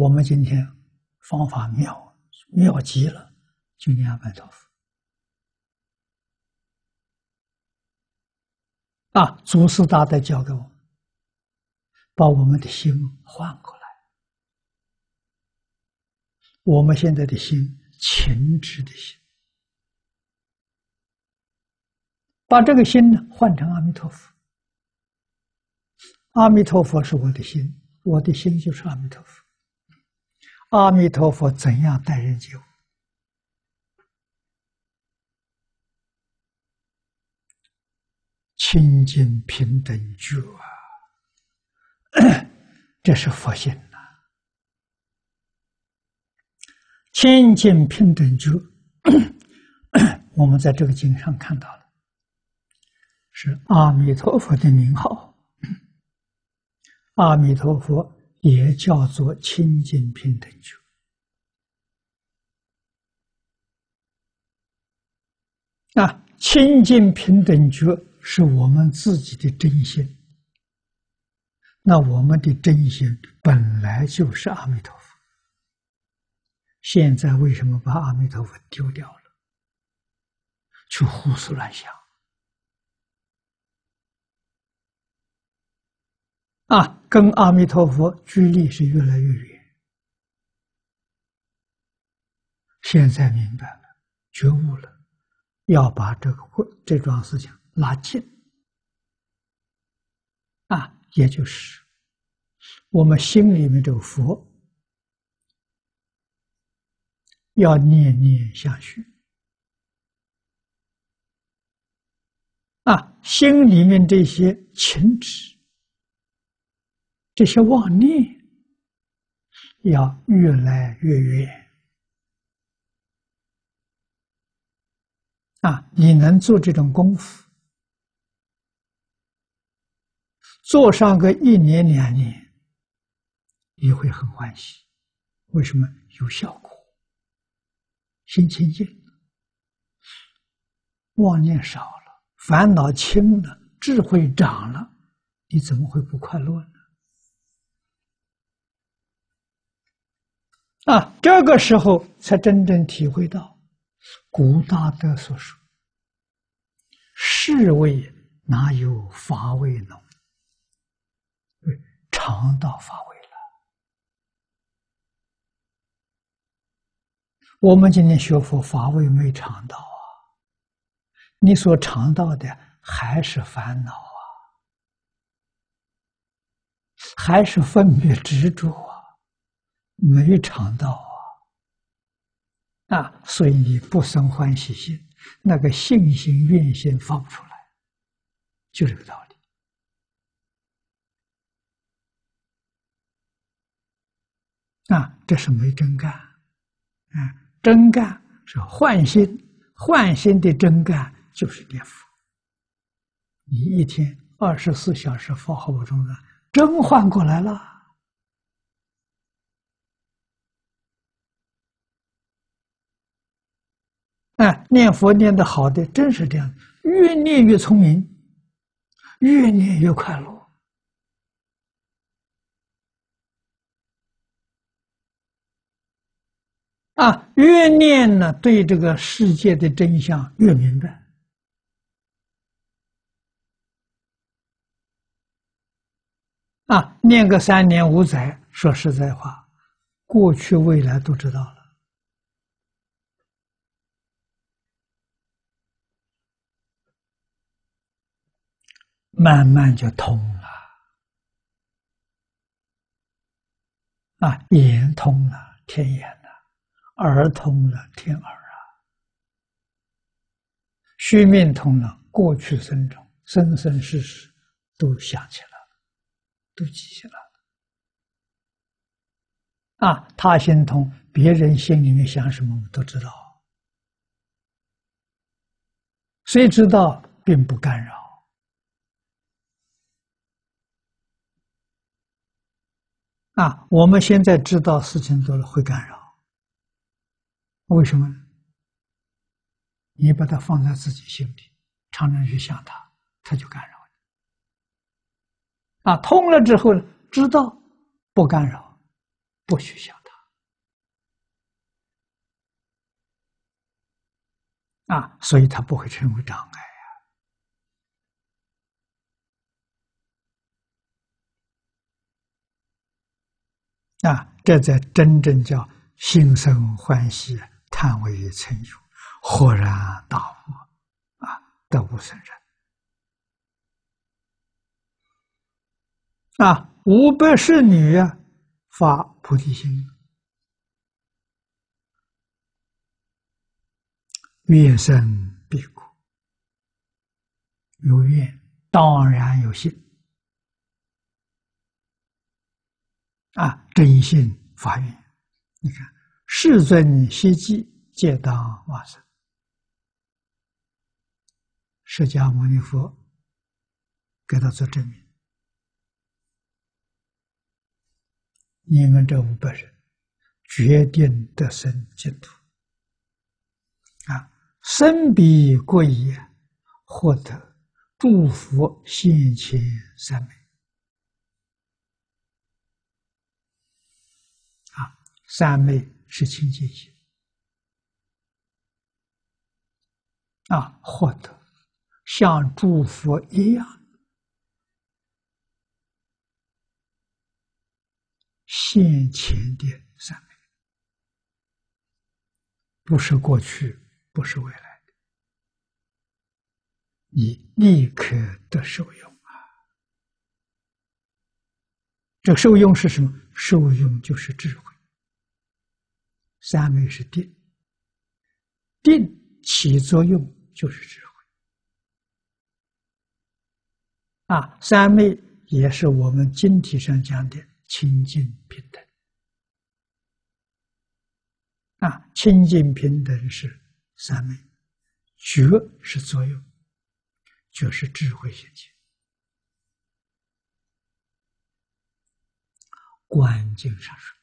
我们今天方法妙妙极了，就念阿弥陀佛。啊，祖师大德教给我们，把我们的心换过来。我们现在的心，情执的心，把这个心呢换成阿弥陀佛。阿弥陀佛是我的心，我的心就是阿弥陀佛。阿弥陀佛怎样待人接物？清净平等觉啊，这是佛性呐！清净平等觉，我们在这个经上看到了，是阿弥陀佛的名号。阿弥陀佛也叫做清净平等觉啊，清净平等觉。是我们自己的真心，那我们的真心本来就是阿弥陀佛。现在为什么把阿弥陀佛丢掉了，去胡思乱想？啊，跟阿弥陀佛距离是越来越远。现在明白了，觉悟了，要把这个这桩事情。拉近啊，也就是我们心里面这个佛要念念相续啊，心里面这些情执、这些妄念要越来越远啊，你能做这种功夫。做上个一年两年，你会很欢喜。为什么有效果？心清净，妄念少了，烦恼轻了，智慧长了，你怎么会不快乐呢？啊，这个时候才真正体会到古大德所说：“世味哪有法味浓？”尝到法味了。我们今天学佛，法味没尝到啊！你所尝到的还是烦恼啊，还是分别执着，没尝到啊！啊，所以你不生欢喜心，那个信心、愿心放不出来，就这个道理。啊，这是没真干，啊，真干是换心，换心的真干就是念佛。你一天二十四小时佛号不中的，真换过来了。啊，念佛念的好的，真是这样，越念越聪明，越念越快乐。啊，越念呢，对这个世界的真相越明白。啊，念个三年五载，说实在话，过去未来都知道了，慢慢就通了。啊，眼通了，天眼了。耳通了，天耳啊；虚面通了，过去生中生生世世都想起来了，都记起来了。啊，他心通，别人心里面想什么我们都知道。谁知道，并不干扰。啊，我们现在知道事情多了，会干扰。为什么？你把它放在自己心里，常常去想它，它就干扰你。啊，通了之后呢，知道不干扰，不许想它啊，所以它不会成为障碍啊，这才真正叫心生欢喜，叹为曾有，豁然大悟啊，得无生人。啊，五百侍女啊，发菩提心，愿生必苦。有愿，当然有信。啊，真心发愿。你看，世尊希冀皆当往生。释迦牟尼佛给他做证明。你们这五百人决定得生净土啊！生彼国也，获得诸佛现前三昧啊！三昧是清净心啊！获得像诸佛一样。现前的三昧，不是过去，不是未来的，你立刻得受用啊！这受用是什么？受用就是智慧。三昧是定，定起作用就是智慧啊！三昧也是我们经体上讲的。清净平等啊，清净平等是三昧，觉是作用，就是智慧现前。观经上说。